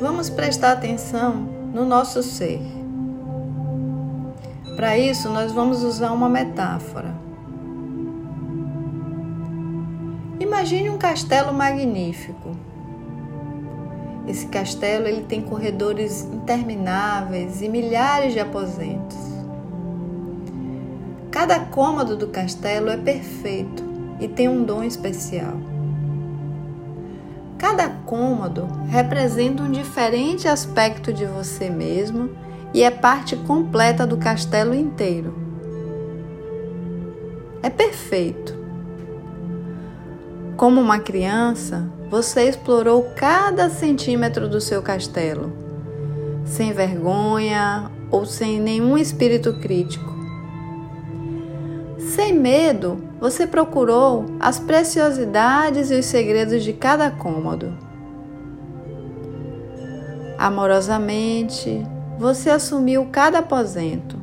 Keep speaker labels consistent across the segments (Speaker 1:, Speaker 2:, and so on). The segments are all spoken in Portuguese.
Speaker 1: vamos prestar atenção no nosso ser. Para isso, nós vamos usar uma metáfora. Imagine um castelo magnífico. Esse castelo ele tem corredores intermináveis e milhares de aposentos. Cada cômodo do castelo é perfeito e tem um dom especial. Cada cômodo representa um diferente aspecto de você mesmo e é parte completa do castelo inteiro. É perfeito. Como uma criança, você explorou cada centímetro do seu castelo, sem vergonha ou sem nenhum espírito crítico. Sem medo, você procurou as preciosidades e os segredos de cada cômodo. Amorosamente, você assumiu cada aposento,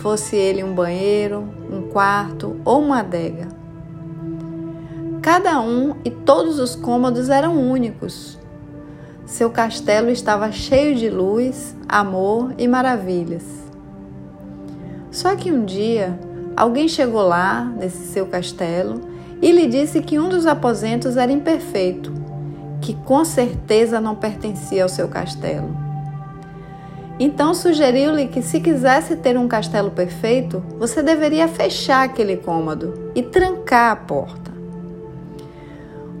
Speaker 1: fosse ele um banheiro, um quarto ou uma adega. Cada um e todos os cômodos eram únicos. Seu castelo estava cheio de luz, amor e maravilhas. Só que um dia alguém chegou lá, nesse seu castelo, e lhe disse que um dos aposentos era imperfeito, que com certeza não pertencia ao seu castelo. Então sugeriu-lhe que, se quisesse ter um castelo perfeito, você deveria fechar aquele cômodo e trancar a porta.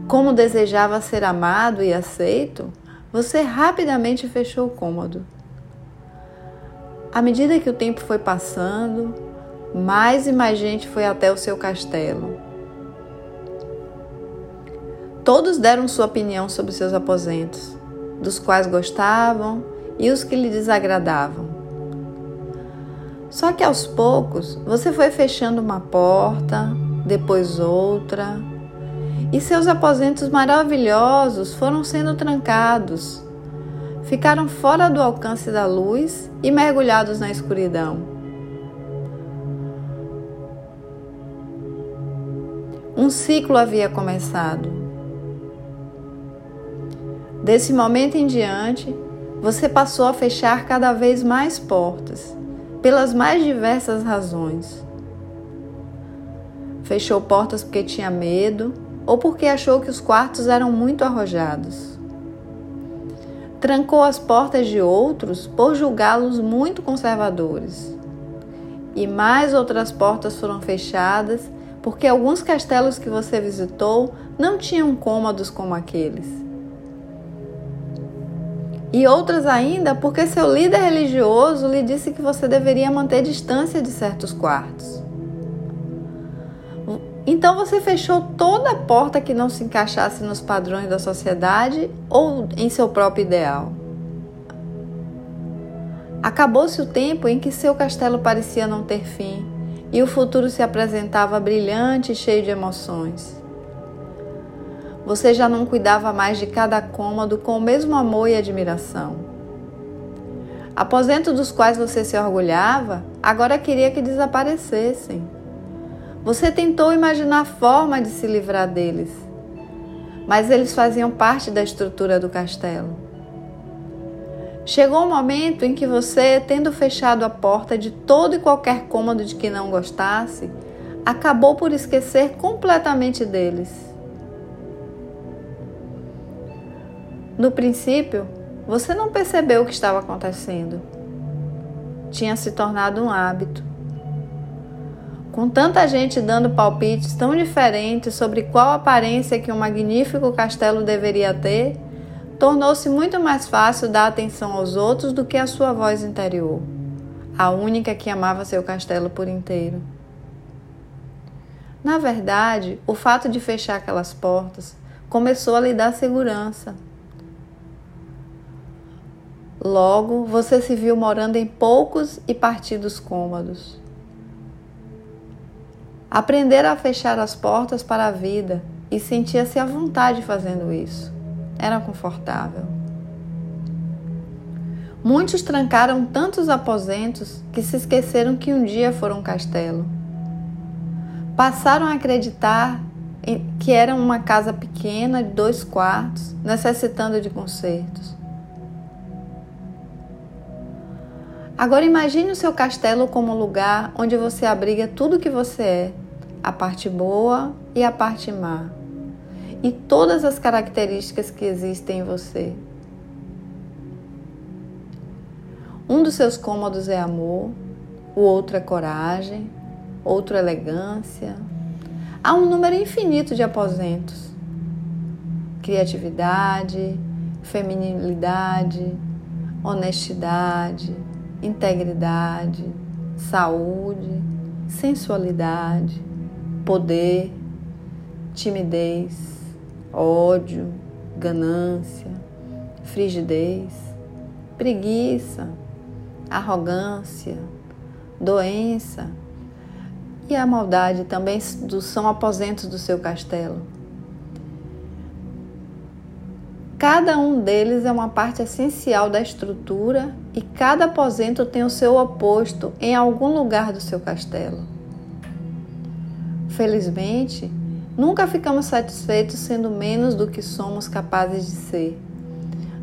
Speaker 1: Como desejava ser amado e aceito, você rapidamente fechou o cômodo. À medida que o tempo foi passando, mais e mais gente foi até o seu castelo. Todos deram sua opinião sobre seus aposentos, dos quais gostavam e os que lhe desagradavam. Só que aos poucos você foi fechando uma porta, depois outra, e seus aposentos maravilhosos foram sendo trancados. Ficaram fora do alcance da luz e mergulhados na escuridão. Um ciclo havia começado. Desse momento em diante, você passou a fechar cada vez mais portas, pelas mais diversas razões. Fechou portas porque tinha medo ou porque achou que os quartos eram muito arrojados. Trancou as portas de outros por julgá-los muito conservadores. E mais outras portas foram fechadas porque alguns castelos que você visitou não tinham cômodos como aqueles e outras ainda porque seu líder religioso lhe disse que você deveria manter distância de certos quartos. Então você fechou toda a porta que não se encaixasse nos padrões da sociedade ou em seu próprio ideal. Acabou-se o tempo em que seu castelo parecia não ter fim e o futuro se apresentava brilhante e cheio de emoções. Você já não cuidava mais de cada cômodo com o mesmo amor e admiração. Aposentos dos quais você se orgulhava, agora queria que desaparecessem. Você tentou imaginar forma de se livrar deles, mas eles faziam parte da estrutura do castelo. Chegou o momento em que você, tendo fechado a porta de todo e qualquer cômodo de que não gostasse, acabou por esquecer completamente deles. No princípio, você não percebeu o que estava acontecendo. Tinha se tornado um hábito. Com tanta gente dando palpites tão diferentes sobre qual aparência que um magnífico castelo deveria ter, tornou-se muito mais fácil dar atenção aos outros do que à sua voz interior, a única que amava seu castelo por inteiro. Na verdade, o fato de fechar aquelas portas começou a lhe dar segurança Logo, você se viu morando em poucos e partidos cômodos. Aprendera a fechar as portas para a vida e sentia-se à vontade fazendo isso. Era confortável. Muitos trancaram tantos aposentos que se esqueceram que um dia foram um castelo. Passaram a acreditar que era uma casa pequena de dois quartos, necessitando de consertos. Agora imagine o seu castelo como um lugar onde você abriga tudo que você é, a parte boa e a parte má, e todas as características que existem em você. Um dos seus cômodos é amor, o outro é coragem, outro é elegância. Há um número infinito de aposentos. Criatividade, feminilidade, honestidade, integridade, saúde, sensualidade, poder, timidez, ódio, ganância, frigidez, preguiça, arrogância, doença e a maldade também são aposentos do seu castelo. Cada um deles é uma parte essencial da estrutura e cada aposento tem o seu oposto em algum lugar do seu castelo. Felizmente, nunca ficamos satisfeitos sendo menos do que somos capazes de ser.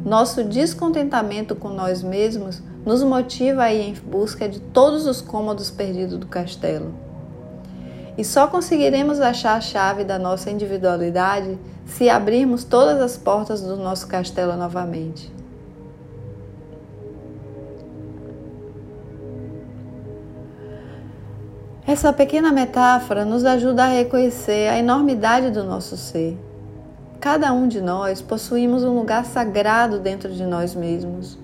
Speaker 1: Nosso descontentamento com nós mesmos nos motiva a ir em busca de todos os cômodos perdidos do castelo. E só conseguiremos achar a chave da nossa individualidade se abrirmos todas as portas do nosso castelo novamente. Essa pequena metáfora nos ajuda a reconhecer a enormidade do nosso ser. Cada um de nós possuímos um lugar sagrado dentro de nós mesmos,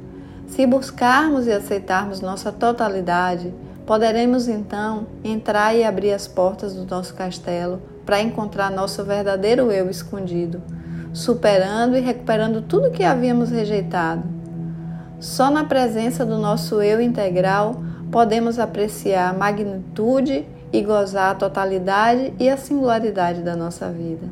Speaker 1: se buscarmos e aceitarmos nossa totalidade, poderemos então entrar e abrir as portas do nosso castelo para encontrar nosso verdadeiro eu escondido, superando e recuperando tudo que havíamos rejeitado. Só na presença do nosso eu integral podemos apreciar a magnitude e gozar a totalidade e a singularidade da nossa vida.